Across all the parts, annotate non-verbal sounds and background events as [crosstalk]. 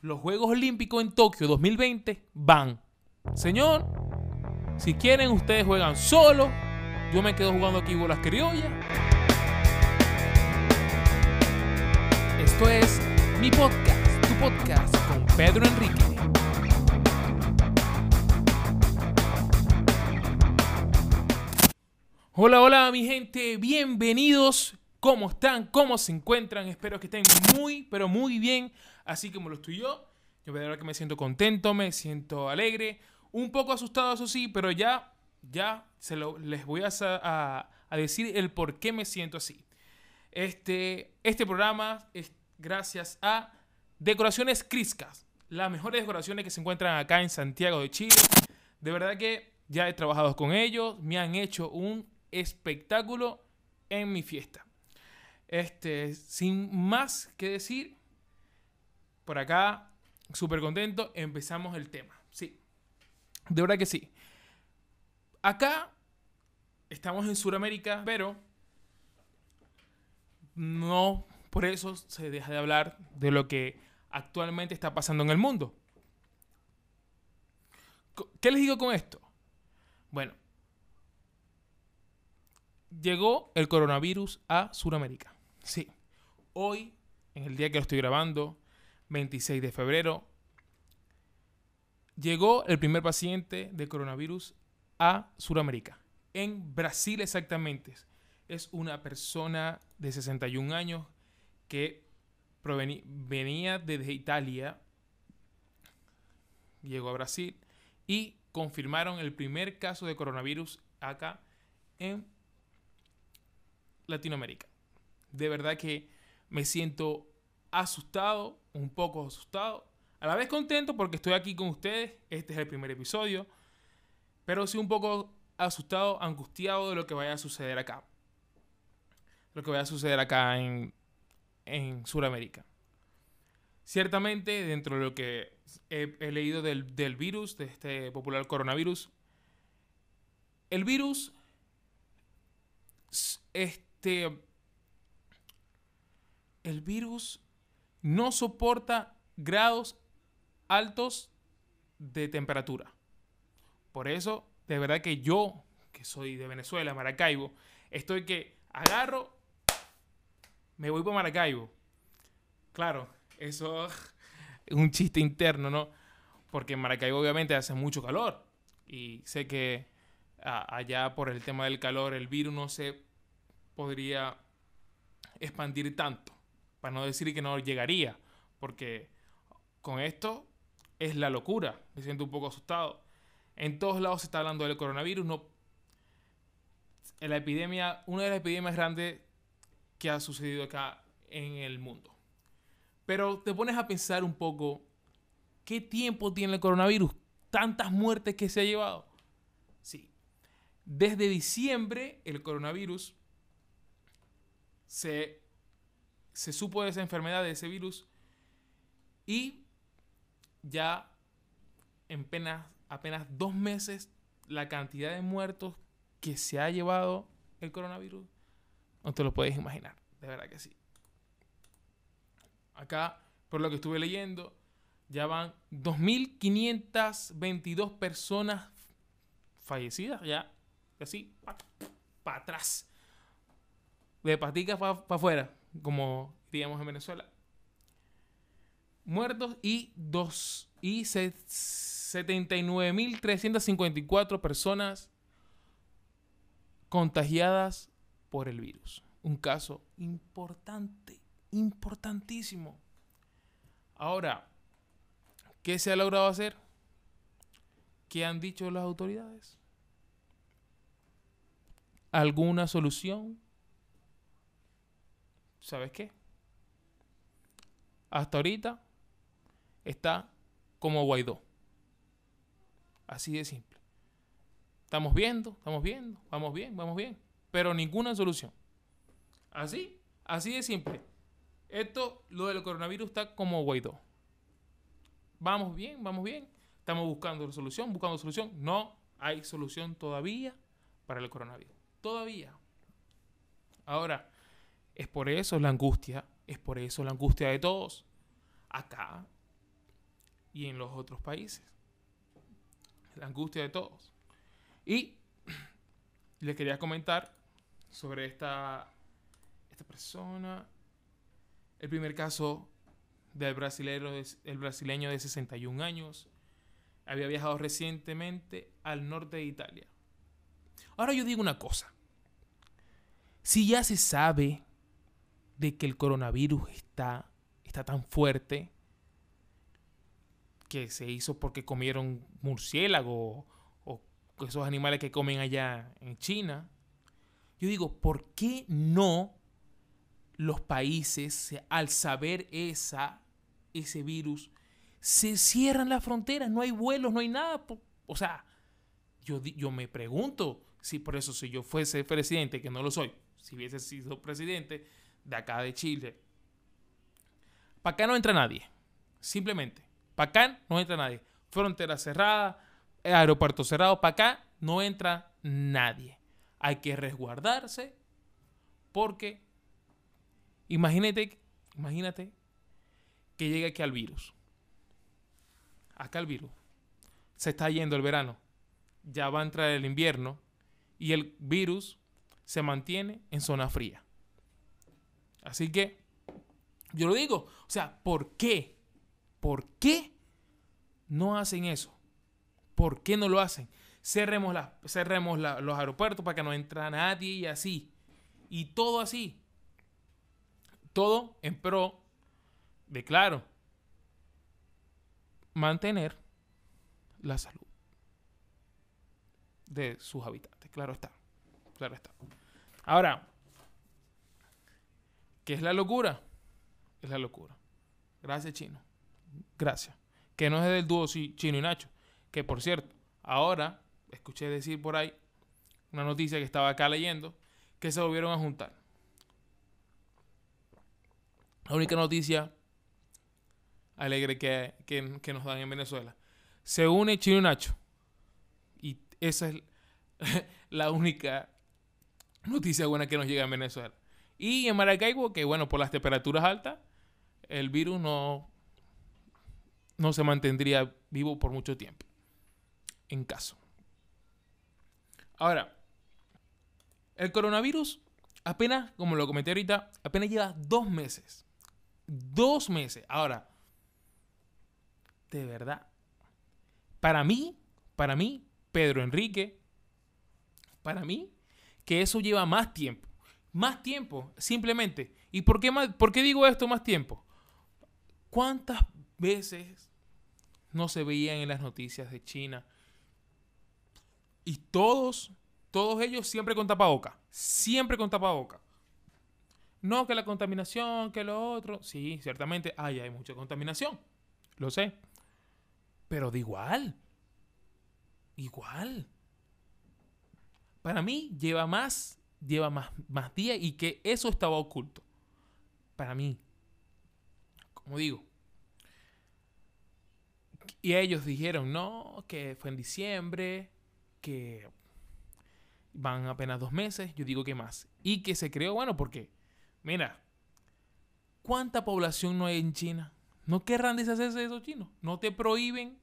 los Juegos Olímpicos en Tokio 2020 van. Señor, si quieren ustedes juegan solo, yo me quedo jugando aquí bolas criollas. Esto es mi podcast, tu podcast con Pedro Enrique. Hola, hola mi gente, bienvenidos. ¿Cómo están? ¿Cómo se encuentran? Espero que estén muy, pero muy bien, así como lo estoy yo. Yo verdad que me siento contento, me siento alegre, un poco asustado, eso sí, pero ya, ya se lo, les voy a decir el por qué me siento así. Este, este programa es gracias a Decoraciones Criscas, las mejores decoraciones que se encuentran acá en Santiago de Chile. De verdad que ya he trabajado con ellos, me han hecho un espectáculo en mi fiesta. Este, sin más que decir, por acá, súper contento, empezamos el tema. Sí, de verdad que sí. Acá estamos en Sudamérica, pero no por eso se deja de hablar de lo que actualmente está pasando en el mundo. ¿Qué les digo con esto? Bueno, llegó el coronavirus a Sudamérica. Sí. Hoy, en el día que lo estoy grabando, 26 de febrero, llegó el primer paciente de coronavirus a Sudamérica. En Brasil exactamente. Es una persona de 61 años que venía desde Italia, llegó a Brasil y confirmaron el primer caso de coronavirus acá en Latinoamérica. De verdad que me siento asustado, un poco asustado, a la vez contento porque estoy aquí con ustedes, este es el primer episodio, pero sí un poco asustado, angustiado de lo que vaya a suceder acá. Lo que vaya a suceder acá en, en Sudamérica. Ciertamente, dentro de lo que he, he leído del, del virus, de este popular coronavirus, el virus este el virus no soporta grados altos de temperatura. Por eso, de verdad que yo, que soy de Venezuela, Maracaibo, estoy que agarro, me voy para Maracaibo. Claro, eso [laughs] es un chiste interno, ¿no? Porque en Maracaibo obviamente hace mucho calor. Y sé que allá por el tema del calor el virus no se podría expandir tanto. No decir que no llegaría. Porque con esto es la locura. Me siento un poco asustado. En todos lados se está hablando del coronavirus. No, la epidemia, una de las epidemias grandes que ha sucedido acá en el mundo. Pero te pones a pensar un poco, ¿qué tiempo tiene el coronavirus? Tantas muertes que se ha llevado. Sí. Desde diciembre el coronavirus se, se supo de esa enfermedad, de ese virus, y ya en apenas, apenas dos meses la cantidad de muertos que se ha llevado el coronavirus, no te lo puedes imaginar, de verdad que sí. Acá, por lo que estuve leyendo, ya van 2.522 personas fallecidas, ya, así, para atrás de patica para afuera, como diríamos en Venezuela. Muertos y, y 79.354 personas contagiadas por el virus. Un caso importante, importantísimo. Ahora, ¿qué se ha logrado hacer? ¿Qué han dicho las autoridades? ¿Alguna solución? ¿Sabes qué? Hasta ahorita está como Guaidó. Así de simple. Estamos viendo, estamos viendo, vamos bien, vamos bien, pero ninguna solución. Así, así de simple. Esto, lo del coronavirus está como Guaidó. Vamos bien, vamos bien. Estamos buscando solución, buscando solución. No hay solución todavía para el coronavirus. Todavía. Ahora, es por eso la angustia, es por eso la angustia de todos. Acá, y en los otros países. La angustia de todos. Y [clears throat] les quería comentar sobre esta, esta persona. El primer caso del brasileño, el brasileño de 61 años. Había viajado recientemente al norte de Italia. Ahora yo digo una cosa. Si ya se sabe de que el coronavirus está, está tan fuerte que se hizo porque comieron murciélago o esos animales que comen allá en China, yo digo, ¿por qué no los países, al saber esa, ese virus, se cierran las fronteras? No hay vuelos, no hay nada. O sea, yo, yo me pregunto si por eso si yo fuese presidente, que no lo soy, si hubiese sido presidente de acá de Chile, para acá no entra nadie. Simplemente, para acá no entra nadie. Frontera cerrada, aeropuerto cerrado, para acá no entra nadie hay que resguardarse porque imagínate, imagínate que llegue aquí al virus. Acá el virus. Se está yendo el verano. Ya va a entrar el invierno y el virus se mantiene en zona fría. Así que yo lo digo, o sea, ¿por qué? ¿Por qué no hacen eso? ¿Por qué no lo hacen? cerremos, cerremos los aeropuertos para que no entre nadie y así. Y todo así. Todo en pro de, claro, mantener la salud de sus habitantes. Claro está. Claro está. Ahora, ¿qué es la locura? Es la locura. Gracias, Chino. Gracias. Que no es del dúo Chino y Nacho. Que por cierto, ahora escuché decir por ahí, una noticia que estaba acá leyendo, que se volvieron a juntar. La única noticia alegre que, que, nos dan en Venezuela. Se une Chino y Nacho. Y esa es [laughs] la única noticia buena que nos llega en Venezuela. Y en Maracaibo, que bueno, por las temperaturas altas, el virus no, no se mantendría vivo por mucho tiempo. En caso. Ahora, el coronavirus apenas, como lo comenté ahorita, apenas lleva dos meses. Dos meses. Ahora, de verdad, para mí, para mí, Pedro Enrique, para mí, que eso lleva más tiempo. Más tiempo, simplemente. ¿Y por qué, más, por qué digo esto más tiempo? ¿Cuántas veces no se veían en las noticias de China y todos, todos ellos siempre con tapaboca. Siempre con tapaboca. No que la contaminación, que lo otro. Sí, ciertamente hay, hay mucha contaminación. Lo sé. Pero de igual. Igual. Para mí lleva más, lleva más, más días y que eso estaba oculto. Para mí. Como digo. Y ellos dijeron, no, que fue en diciembre, que van apenas dos meses, yo digo que más. Y que se creó, bueno, porque, mira, ¿cuánta población no hay en China? ¿No querrán deshacerse de esos chinos? ¿No te prohíben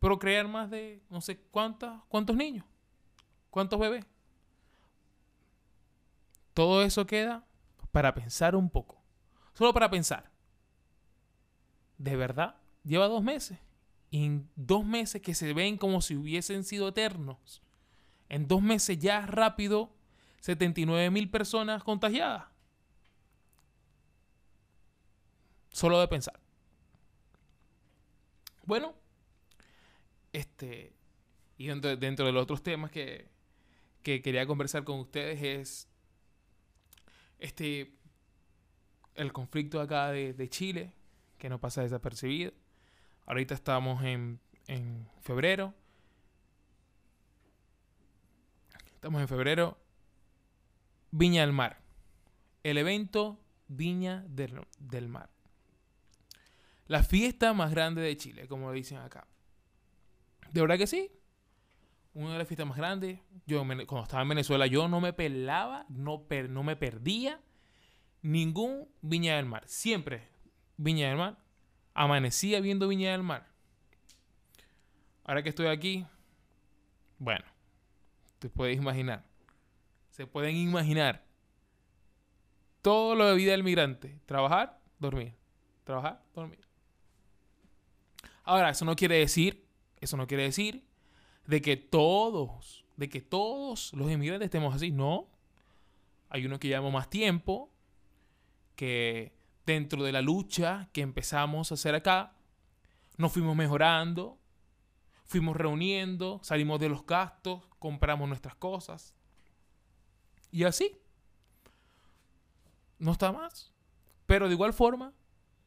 procrear más de no sé cuántas, cuántos niños? ¿Cuántos bebés? Todo eso queda para pensar un poco. Solo para pensar. ¿De verdad? Lleva dos meses en dos meses que se ven como si hubiesen sido eternos, en dos meses ya rápido, 79 mil personas contagiadas. Solo de pensar. Bueno, este, y dentro, de los otros temas que, que quería conversar con ustedes es este, el conflicto acá de, de Chile, que no pasa desapercibido Ahorita estamos en, febrero. Estamos en febrero. Viña del Mar. El evento Viña del, Mar. La fiesta más grande de Chile, como dicen acá. De verdad que sí. Una de las fiestas más grandes. Yo cuando estaba en Venezuela yo no me pelaba, no, no me perdía ningún Viña del Mar. Siempre Viña del Mar amanecía viendo Viña del Mar. Ahora que estoy aquí, bueno, te puedes imaginar. Se pueden imaginar todo lo de vida del migrante. Trabajar, dormir. Trabajar, dormir. Ahora, eso no quiere decir, eso no quiere decir de que todos, de que todos los inmigrantes estemos así. No. Hay uno que llevamos más tiempo, que dentro de la lucha que empezamos a hacer acá, nos fuimos mejorando, fuimos reuniendo, salimos de los gastos, compramos nuestras cosas. Y así. No está más. Pero de igual forma,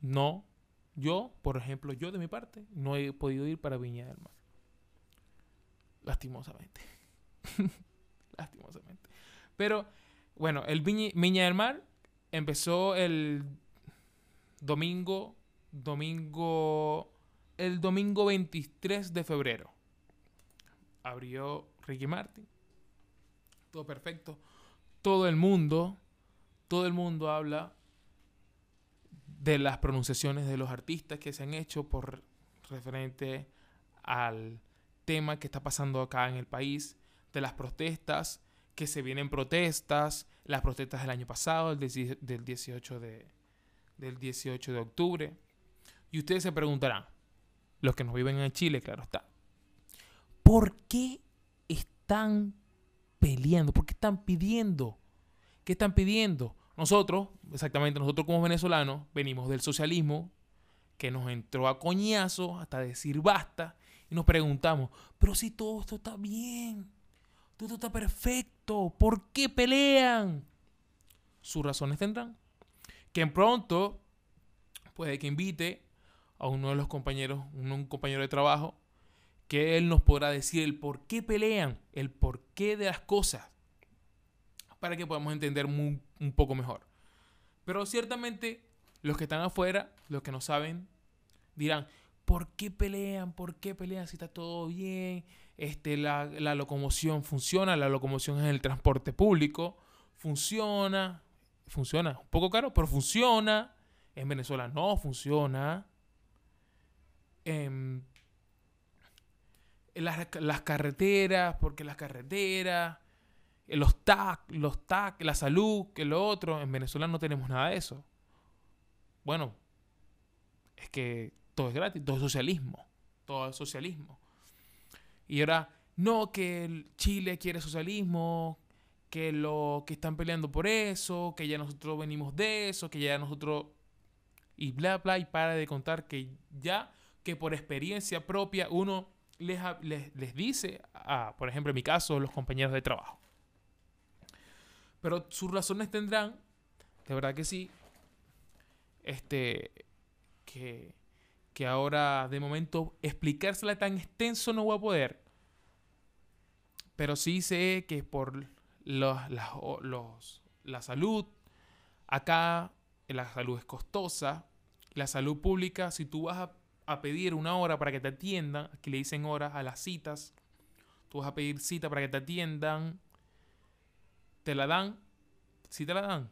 no. Yo, por ejemplo, yo de mi parte, no he podido ir para Viña del Mar. Lastimosamente. [laughs] Lastimosamente. Pero, bueno, el Viña del Mar empezó el domingo, domingo, el domingo 23 de febrero. Abrió Ricky Martin. Todo perfecto. Todo el mundo, todo el mundo habla de las pronunciaciones de los artistas que se han hecho por referente al tema que está pasando acá en el país, de las protestas, que se vienen protestas, las protestas del año pasado, del 18 de, del 18 de octubre. Y ustedes se preguntarán, los que nos viven en Chile, claro está, ¿por qué están peleando? ¿Por qué están pidiendo? ¿Qué están pidiendo? Nosotros, exactamente nosotros como venezolanos, venimos del socialismo que nos entró a coñazo hasta decir basta y nos preguntamos, pero si todo esto está bien, todo está perfecto, ¿por qué pelean? Sus razones tendrán. Que pronto puede que invite a uno de los compañeros, un compañero de trabajo, que él nos podrá decir el por qué pelean, el por qué de las cosas, para que podamos entender un poco mejor. Pero ciertamente los que están afuera, los que no saben, dirán, ¿por qué pelean? ¿Por qué pelean si está todo bien? Este, la, la locomoción funciona, la locomoción es el transporte público, funciona, funciona, un poco caro, pero funciona. En Venezuela no funciona. En, las, las, carreteras, porque las carreteras, los TAC, los TAC, la salud, que lo otro. En Venezuela no tenemos nada de eso. Bueno, es que todo es gratis, todo es socialismo. Todo es socialismo. Y ahora, no que Chile quiere socialismo, que lo que están peleando por eso, que ya nosotros venimos de eso, que ya nosotros y bla bla y para de contar que ya que por experiencia propia uno les, les, dice a, por ejemplo en mi caso, los compañeros de trabajo. Pero sus razones tendrán, de verdad que sí, este, que, que ahora de momento explicársela tan extenso no voy a poder. Pero sí sé que por los, los, la salud. Acá la salud es costosa. La salud pública, si tú vas a, a, pedir una hora para que te atiendan, aquí le dicen horas a las citas, tú vas a pedir cita para que te atiendan, te la dan, sí te la dan,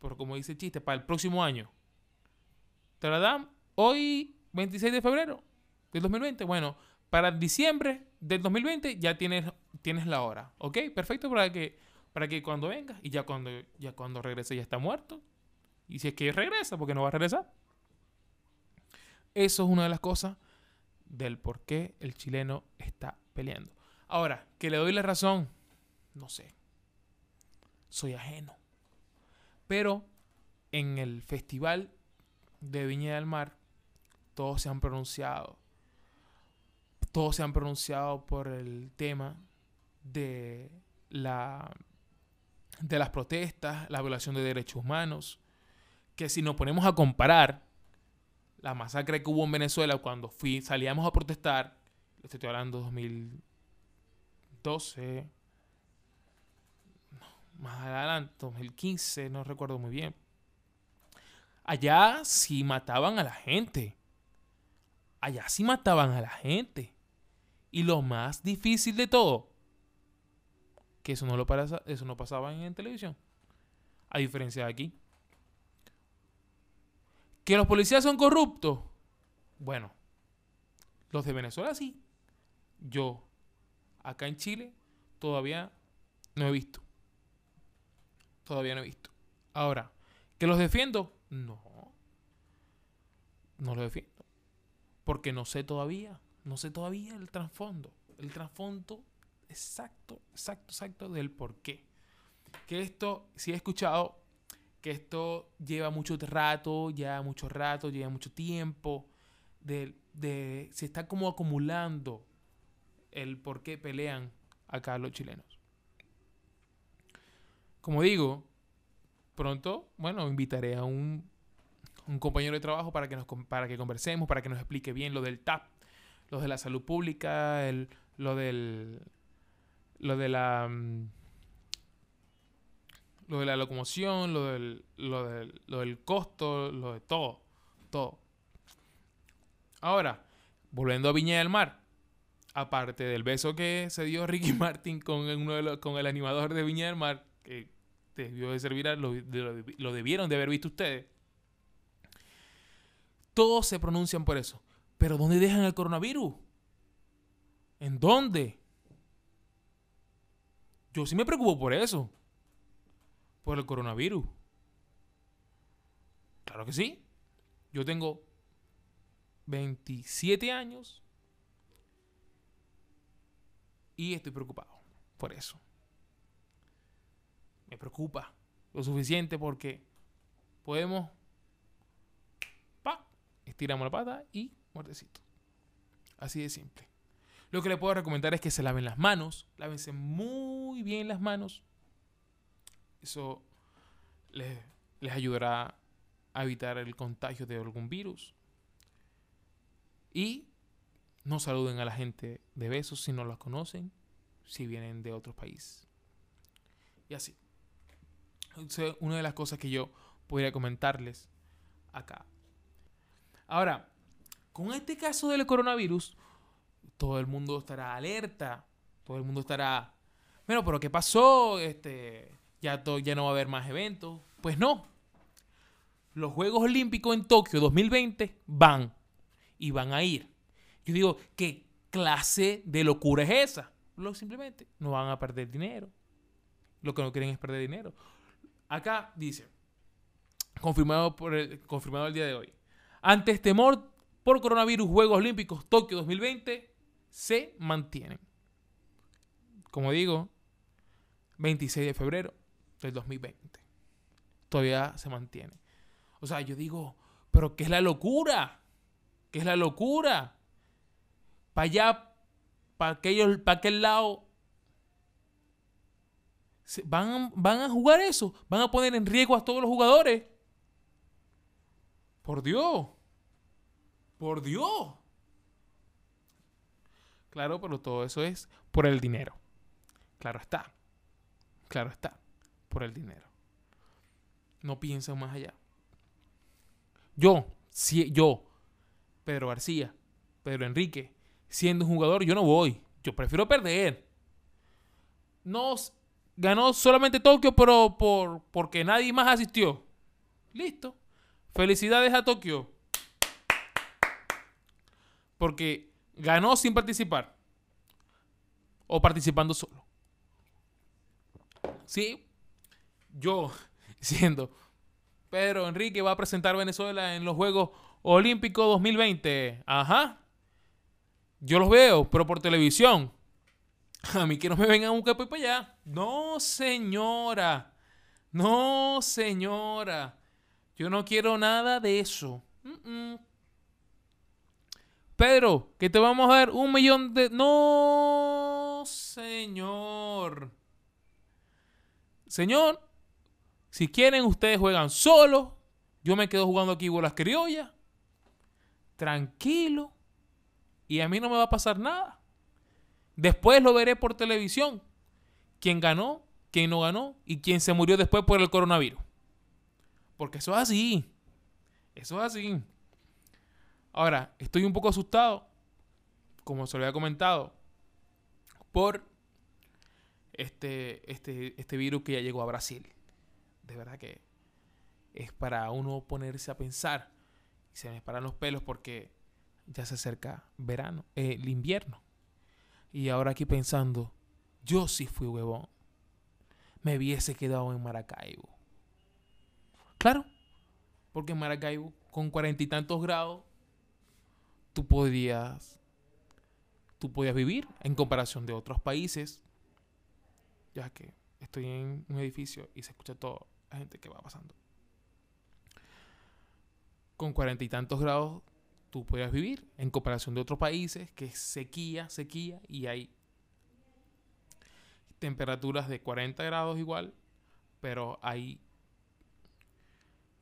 pero como dice el chiste, para el próximo año. Te la dan hoy, 26 de febrero del 2020. Bueno, para diciembre del 2020 ya tienes, tienes la hora. ¿Ok? Perfecto para que, para que cuando venga y ya cuando, ya cuando regrese ya está muerto. Y si es que regresa, porque no va a regresar. Eso es una de las cosas del por qué el chileno está peleando. Ahora, que le doy la razón, no sé. Soy ajeno. Pero en el festival de Viña del Mar, todos se han pronunciado todos se han pronunciado por el tema de, la, de las protestas, la violación de derechos humanos, que si nos ponemos a comparar la masacre que hubo en Venezuela cuando fui, salíamos a protestar, estoy hablando de 2012, más adelante, 2015, no recuerdo muy bien. Allá sí mataban a la gente. Allá sí mataban a la gente. Y lo más difícil de todo, que eso no, lo eso no pasaba en, televisión. A diferencia de aquí. Que los policías son corruptos. Bueno, los de Venezuela sí. Yo, acá en Chile, todavía no he visto. Todavía no he visto. Ahora, ¿que los defiendo? No. No los defiendo. Porque no sé todavía. No sé todavía el trasfondo. El trasfondo exacto, exacto, exacto del por qué. Que esto, si he escuchado que esto lleva mucho rato, ya mucho rato, lleva mucho tiempo. De, de, se está como acumulando el por qué pelean acá los chilenos. Como digo, pronto, bueno, invitaré a un, un compañero de trabajo para que, nos, para que conversemos, para que nos explique bien lo del TAP, lo de la salud pública, el, lo del... Lo de la... Mm, lo de la locomoción, lo del, lo del, lo del costo, lo de todo. Todo. Ahora, volviendo a Viña del Mar, aparte del beso que se dio Ricky [laughs] Martin con, uno con el animador de Viña del Mar, que debió de servir, lo, lo, debieron de haber visto ustedes. Todos se pronuncian por eso. Pero ¿dónde dejan el coronavirus? ¿En dónde? Yo sí me preocupo por eso. Por el coronavirus. Claro que sí. Yo tengo 27 años y estoy preocupado por eso. Me preocupa lo suficiente porque podemos... Estiramos la pata y muertecito. Así de simple. Lo que le puedo recomendar es que se laven las manos. Lávense muy bien las manos. Eso les, les ayudará a evitar el contagio de algún virus. Y no saluden a la gente de besos si no la conocen, si vienen de otro país. Y así. una de las cosas que yo podría comentarles acá. Ahora, con este caso del coronavirus, todo el mundo estará alerta, todo el mundo estará, bueno, pero ¿qué pasó? Este, ya, no va a haber más eventos. Pues no. Los Juegos Olímpicos en Tokio 2020 van y van a ir. Yo digo, ¿qué clase de locura es esa? Lo, simplemente no van a perder dinero. Lo que no quieren es perder dinero. Acá dice, confirmado, por el, confirmado el día de hoy. Ante este temor por coronavirus, Juegos Olímpicos Tokio 2020 se mantienen. Como digo, 26 de febrero del 2020. Todavía se mantiene. O sea, yo digo, pero ¿qué es la locura? ¿Qué es la locura? Para allá, para, para aquel lado, van, van a jugar eso. Van a poner en riesgo a todos los jugadores. Por Dios. Por Dios. Claro, pero todo eso es por el dinero. Claro está. Claro está. Por el dinero. No piensen más allá. Yo, si yo, Pedro García, Pedro Enrique, siendo un jugador, yo no voy. Yo prefiero perder. No ganó solamente Tokio, pero por, porque nadie más asistió. Listo. Felicidades a Tokio. Porque ganó sin participar. O participando solo. Sí. Yo, [laughs] siendo Pedro Enrique, va a presentar Venezuela en los Juegos Olímpico 2020. Ajá. Yo los veo, pero por televisión. A mí que no me vengan un capo para allá. No, señora. No, señora. Yo no quiero nada de eso. Pedro, que te vamos a dar un millón de... No, señor. Señor, si quieren ustedes juegan solos. Yo me quedo jugando aquí bolas criollas tranquilo y a mí no me va a pasar nada. Después lo veré por televisión. Quién ganó, quién no ganó y quién se murió después por el coronavirus. Porque eso es así. Eso es así. Ahora, estoy un poco asustado, como se lo había comentado, por este, este, este virus que ya llegó a Brasil. De verdad que es para uno ponerse a pensar se me paran los pelos porque ya se acerca verano, eh, el invierno. Y ahora aquí pensando, yo sí fui huevón. Me hubiese quedado en Maracaibo. Claro, porque en Maracaibo, con cuarenta y tantos grados, tú podías, tú podías vivir en comparación de otros países. Ya que estoy en un edificio y se escucha toda la gente que va pasando. Con cuarenta y tantos grados tú podías vivir en comparación de otros países que es sequía, sequía y hay temperaturas de 40 grados igual, pero hay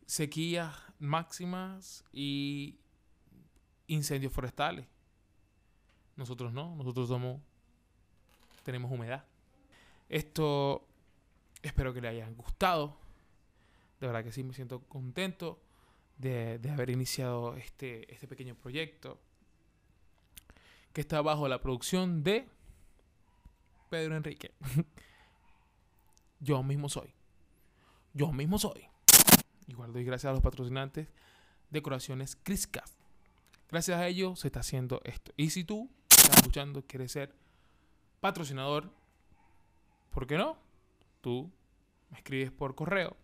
sequías máximas y incendios forestales. Nosotros no, nosotros somos tenemos humedad. Esto espero que le hayan gustado. De verdad que sí, me siento contento de, haber iniciado este, este pequeño proyecto que está bajo la producción de Pedro Enrique. [laughs] Yo mismo soy. Yo mismo soy. Igual doy gracias a los patrocinantes Decoraciones Criscas. Gracias a ellos se está haciendo esto. Y si tú estás escuchando, quieres ser patrocinador, ¿por qué no? Tú me escribes por correo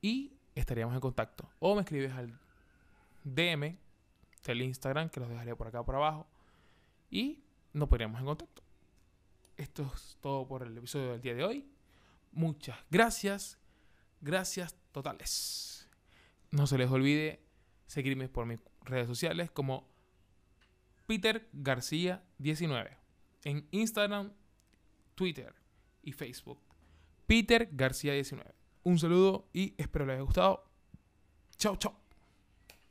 y estaríamos en contacto. O me escribes al DM del Instagram, que los dejaré por acá por abajo, y nos pondríamos en contacto. Esto es todo por el episodio del día de hoy. Muchas gracias. Gracias totales. No se les olvide seguirme por mis redes sociales como Peter García 19 en Instagram, Twitter y Facebook. Peter García 19. Un saludo y espero les haya gustado. Chao, chao.